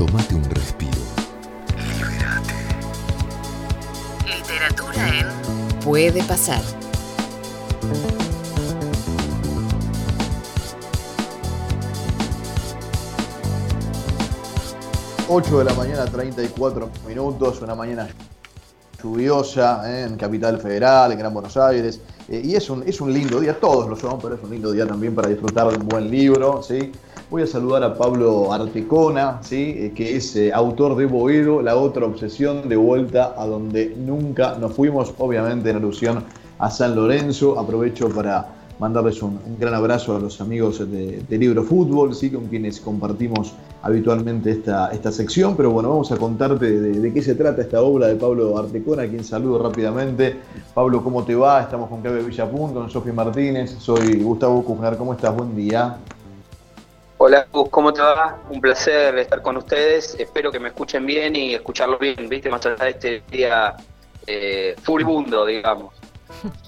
Tómate un respiro. Liberate. Literatura en Puede pasar. 8 de la mañana, 34 minutos, una mañana lluviosa ¿eh? en Capital Federal, en Gran Buenos Aires. Eh, y es un, es un lindo día, todos lo son, pero es un lindo día también para disfrutar de un buen libro. ¿sí? Voy a saludar a Pablo Artecona, ¿sí? Eh, que es autor de Boedo, La otra obsesión, de vuelta a donde nunca nos fuimos, obviamente en alusión a San Lorenzo. Aprovecho para mandarles un, gran abrazo a los amigos de, Libro Fútbol, ¿sí? con quienes compartimos habitualmente esta, esta sección, pero bueno, vamos a contarte de, qué se trata esta obra de Pablo Artecona, a quien saludo rápidamente. Pablo, ¿cómo te va? Estamos con Claudio Villapun, con Sofi Martínez, soy Gustavo Cujnar, ¿cómo estás? Buen día. Hola, ¿cómo te va? Un placer estar con ustedes. Espero que me escuchen bien y escucharlo bien, ¿viste? Más allá de este día eh, furibundo, digamos.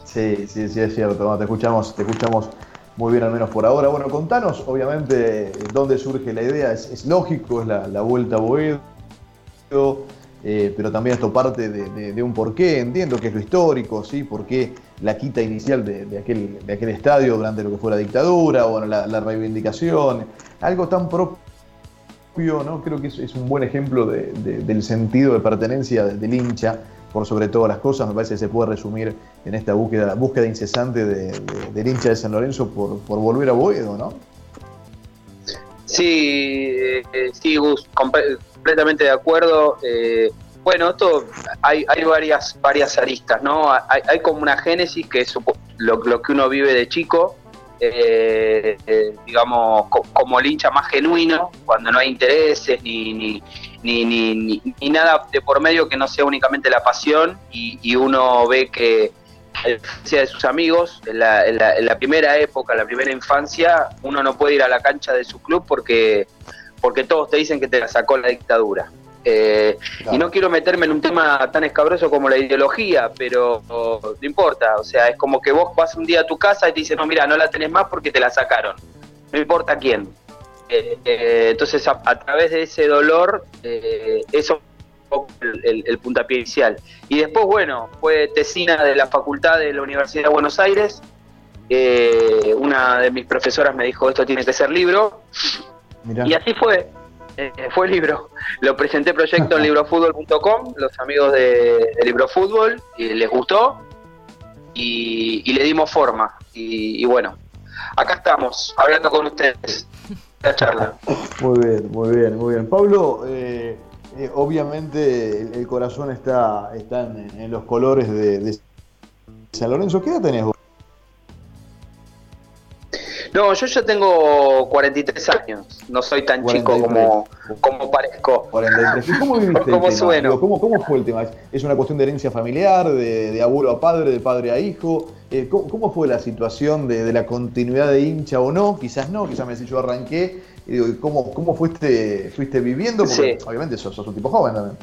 Sí, sí, sí, es cierto. te escuchamos, te escuchamos muy bien, al menos por ahora. Bueno, contanos, obviamente, dónde surge la idea. Es, lógico, es la, vuelta a Boedo, eh, pero también esto parte de, un porqué. Entiendo que es lo histórico, ¿sí? ¿Por qué la quita inicial de, aquel, de aquel estadio durante lo que fue la dictadura? Bueno, la, reivindicación. Algo tan propio, ¿no? Creo que es, un buen ejemplo del sentido de pertenencia del hincha por sobre todas las cosas, me parece que se puede resumir en esta búsqueda, búsqueda incesante de, del hincha de San Lorenzo por, volver a Boedo, ¿no? Sí, eh, sí, Gus, completamente de acuerdo. Eh, bueno, esto hay, hay varias, varias aristas, ¿no? Hay, como una génesis que es lo, lo que uno vive de chico, eh, digamos, como el hincha más genuino, cuando no hay intereses ni, ni, ni, nada de por medio que no sea únicamente la pasión y, uno ve que a diferencia de sus amigos, en la, en, la, primera época, en la primera infancia, uno no puede ir a la cancha de su club porque, porque todos te dicen que te la sacó la dictadura. Eh, y no quiero meterme en un tema tan escabroso como la ideología, pero no importa, o sea, es como que vos vas un día a tu casa y te dicen, no, mira, no la tenés más porque te la sacaron, no importa quién. Eh, eh, entonces, a, través de ese dolor, eh, eso el, el, puntapié inicial. Y después, bueno, fue tesina de la Facultad de la Universidad de Buenos Aires. una de mis profesoras me dijo, esto tiene que ser libro. Y así fue. Fue libro. Lo presenté proyecto en librofútbol.com, los amigos de, Librofútbol, y les gustó. Y, le dimos forma. y bueno, acá estamos, hablando con ustedes charla. Muy bien, muy bien, muy bien. Pablo, eh, eh, obviamente el, corazón está, está en, los colores de, San Lorenzo. ¿Qué edad tenés vos? No, yo ya tengo 43 años, no soy tan chico como, como parezco. 43. ¿Cómo viviste ¿Cómo, sueno? ¿cómo, fue el tema? ¿Es una cuestión de herencia familiar, de, abuelo a padre, de padre a hijo? Eh, ¿cómo, fue la situación de, la continuidad de hincha o no? Quizás no, quizás me decís yo arranqué. Y digo, ¿cómo, cómo fuiste, fuiste viviendo? Porque obviamente sos, sos un tipo joven también.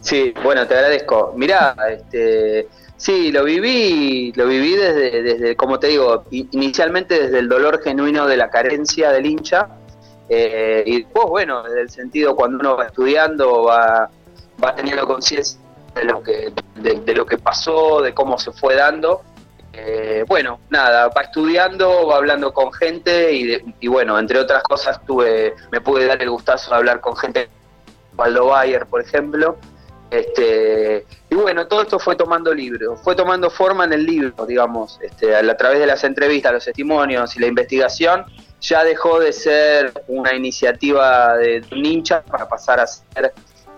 Sí, bueno, te agradezco. Mirá, este, Sí, lo viví, lo viví desde, desde, como te digo, inicialmente desde el dolor genuino de la carencia del hincha, eh, y después, bueno, desde el sentido cuando uno va estudiando, va, va teniendo conciencia de lo que de, lo que pasó, de cómo se fue dando. Eh, bueno, nada, va estudiando, va hablando con gente y, y, bueno, entre otras cosas tuve, me pude dar el gustazo de hablar con gente, Waldo Bayer, por ejemplo, este, y bueno, todo esto fue tomando libro, fue tomando forma en el libro, digamos, este, a, través de las entrevistas, los testimonios y la investigación, ya dejó de ser una iniciativa de un hincha para pasar a ser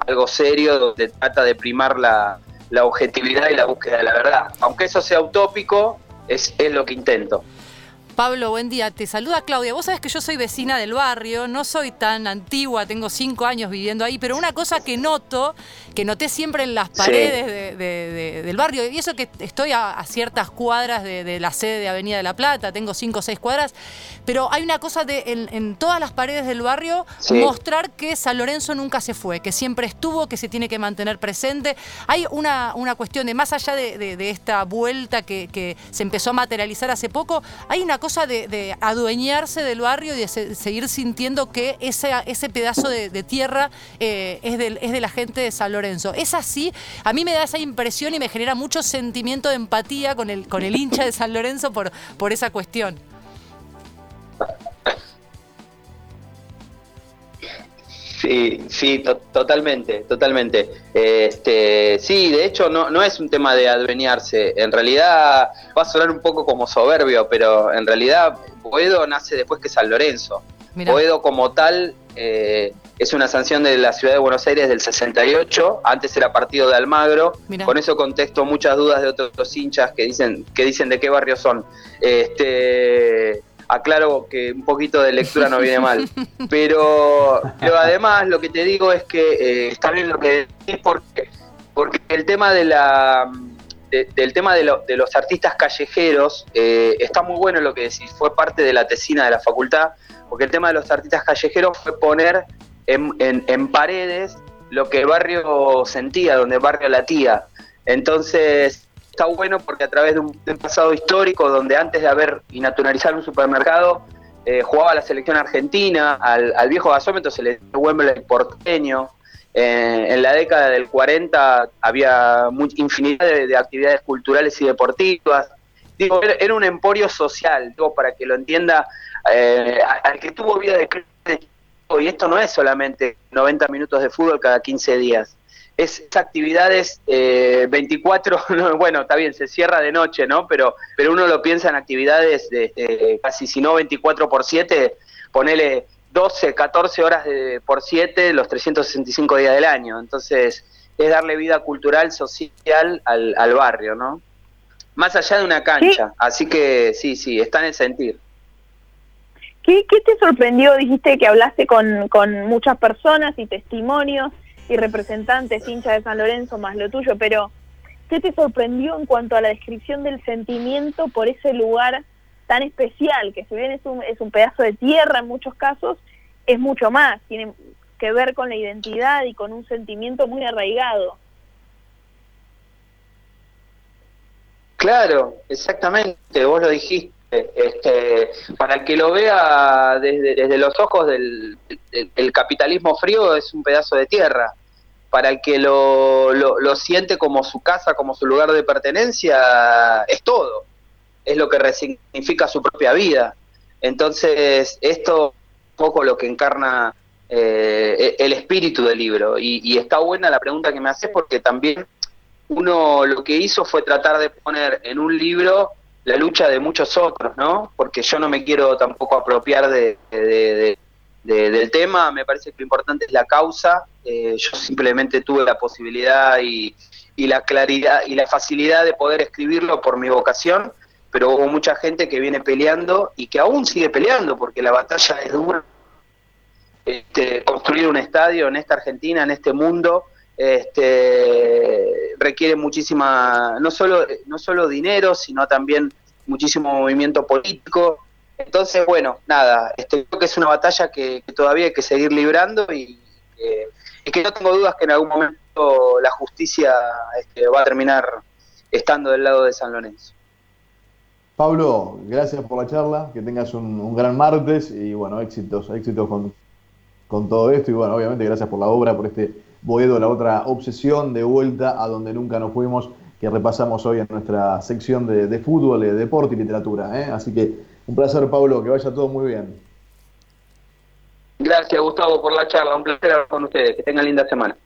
algo serio donde trata de primar la, objetividad y la búsqueda de la verdad. Aunque eso sea utópico, es lo que intento. Pablo, buen día. Te saluda Claudia. Vos sabés que yo soy vecina del barrio, no soy tan antigua, tengo cinco años viviendo ahí, pero una cosa que noto, que noté siempre en las paredes del barrio, y eso que estoy a, ciertas cuadras de, la sede de Avenida de la Plata, tengo cinco o seis cuadras, pero hay una cosa de en, todas las paredes del barrio mostrar que San Lorenzo nunca se fue, que siempre estuvo, que se tiene que mantener presente. Hay una, una cuestión de, más allá de, esta vuelta que, que se empezó a materializar hace poco, hay una cosa de, adueñarse del barrio y de seguir sintiendo que ese, ese pedazo de, tierra eh, es, del, es de la gente de San Lorenzo. Es así, a mí me da esa impresión y me genera mucho sentimiento de empatía con el, con el hincha de San Lorenzo por, por esa cuestión. Sí, sí, totalmente, totalmente. Este, sí, de hecho no, no es un tema de adueñarse. En realidad va a sonar un poco como soberbio, pero en realidad Boedo nace después que San Lorenzo. Boedo como tal eh, es una sanción de la ciudad de Buenos Aires del 68, antes era partido de Almagro, con eso contesto muchas dudas de otros hinchas que dicen, que dicen de qué barrio son. Este, aclaro que un poquito de lectura no viene mal. Pero, además lo que te digo es que eh, está bien lo que decís porque, porque el tema de la del tema de, los artistas callejeros eh, está muy bueno lo que decís, fue parte de la tesina de la facultad, porque el tema de los artistas callejeros fue poner en, en paredes lo que el barrio sentía, donde el barrio latía. Entonces, está bueno porque a través de un, pasado histórico donde antes de haber y naturalizar un supermercado eh, jugaba la selección argentina, al, viejo gasómetro se le dio Wembley porteño, eh, en la década del 40 había infinidad de, actividades culturales y deportivas. Digo, era, un emporio social, digo, para que lo entienda, eh, al que tuvo vida de y esto no es solamente 90 minutos de fútbol cada 15 días es, actividades 24, eh, bueno, está bien, se cierra de noche, ¿no? Pero, pero uno lo piensa en actividades de, casi, si no 24 por 7, ponele 12, 14 horas de, por 7 los 365 días del año. Entonces, es darle vida cultural, social al, al barrio, ¿no? Más allá de una cancha. Así que sí, sí, está en el sentir. ¿Qué, ¿Qué, te sorprendió? Dijiste que hablaste con, con muchas personas y testimonios y representantes, hincha de San Lorenzo, más lo tuyo, pero ¿qué te sorprendió en cuanto a la descripción del sentimiento por ese lugar tan especial, que si bien es un, es un pedazo de tierra en muchos casos, es mucho más, tiene que ver con la identidad y con un sentimiento muy arraigado? Claro, exactamente, vos lo dijiste. Este, para el que lo vea desde, desde los ojos del, del, capitalismo frío, es un pedazo de tierra para el que lo, lo, siente como su casa, como su lugar de pertenencia, es todo. Es lo que resignifica su propia vida. Entonces, esto es un poco lo que encarna eh, el espíritu del libro. Y, está buena la pregunta que me haces porque también uno lo que hizo fue tratar de poner en un libro la lucha de muchos otros, ¿no? Porque yo no me quiero tampoco apropiar de del tema, me parece que lo importante es la causa. Eh, yo simplemente tuve la posibilidad y, la claridad y la facilidad de poder escribirlo por mi vocación, pero hubo mucha gente que viene peleando y que aún sigue peleando porque la batalla es dura. Este, construir un estadio en esta Argentina, en este mundo, este, requiere muchísima, no solo, no solo dinero, sino también muchísimo movimiento político, entonces, bueno, nada, este, creo que es una batalla que, todavía hay que seguir librando y, que no tengo dudas que en algún momento la justicia este, va a terminar estando del lado de San Lorenzo. Pablo, gracias por la charla, que tengas un, gran martes y bueno, éxitos, éxitos con, con, todo esto y bueno, obviamente gracias por la obra, por este Boedo, la otra obsesión de vuelta a donde nunca nos fuimos, que repasamos hoy en nuestra sección de, fútbol, de deporte y literatura. ¿eh? Así que un placer, Pablo, que vaya todo muy bien. Gracias, Gustavo, por la charla. Un placer hablar con ustedes. Que tengan linda semana.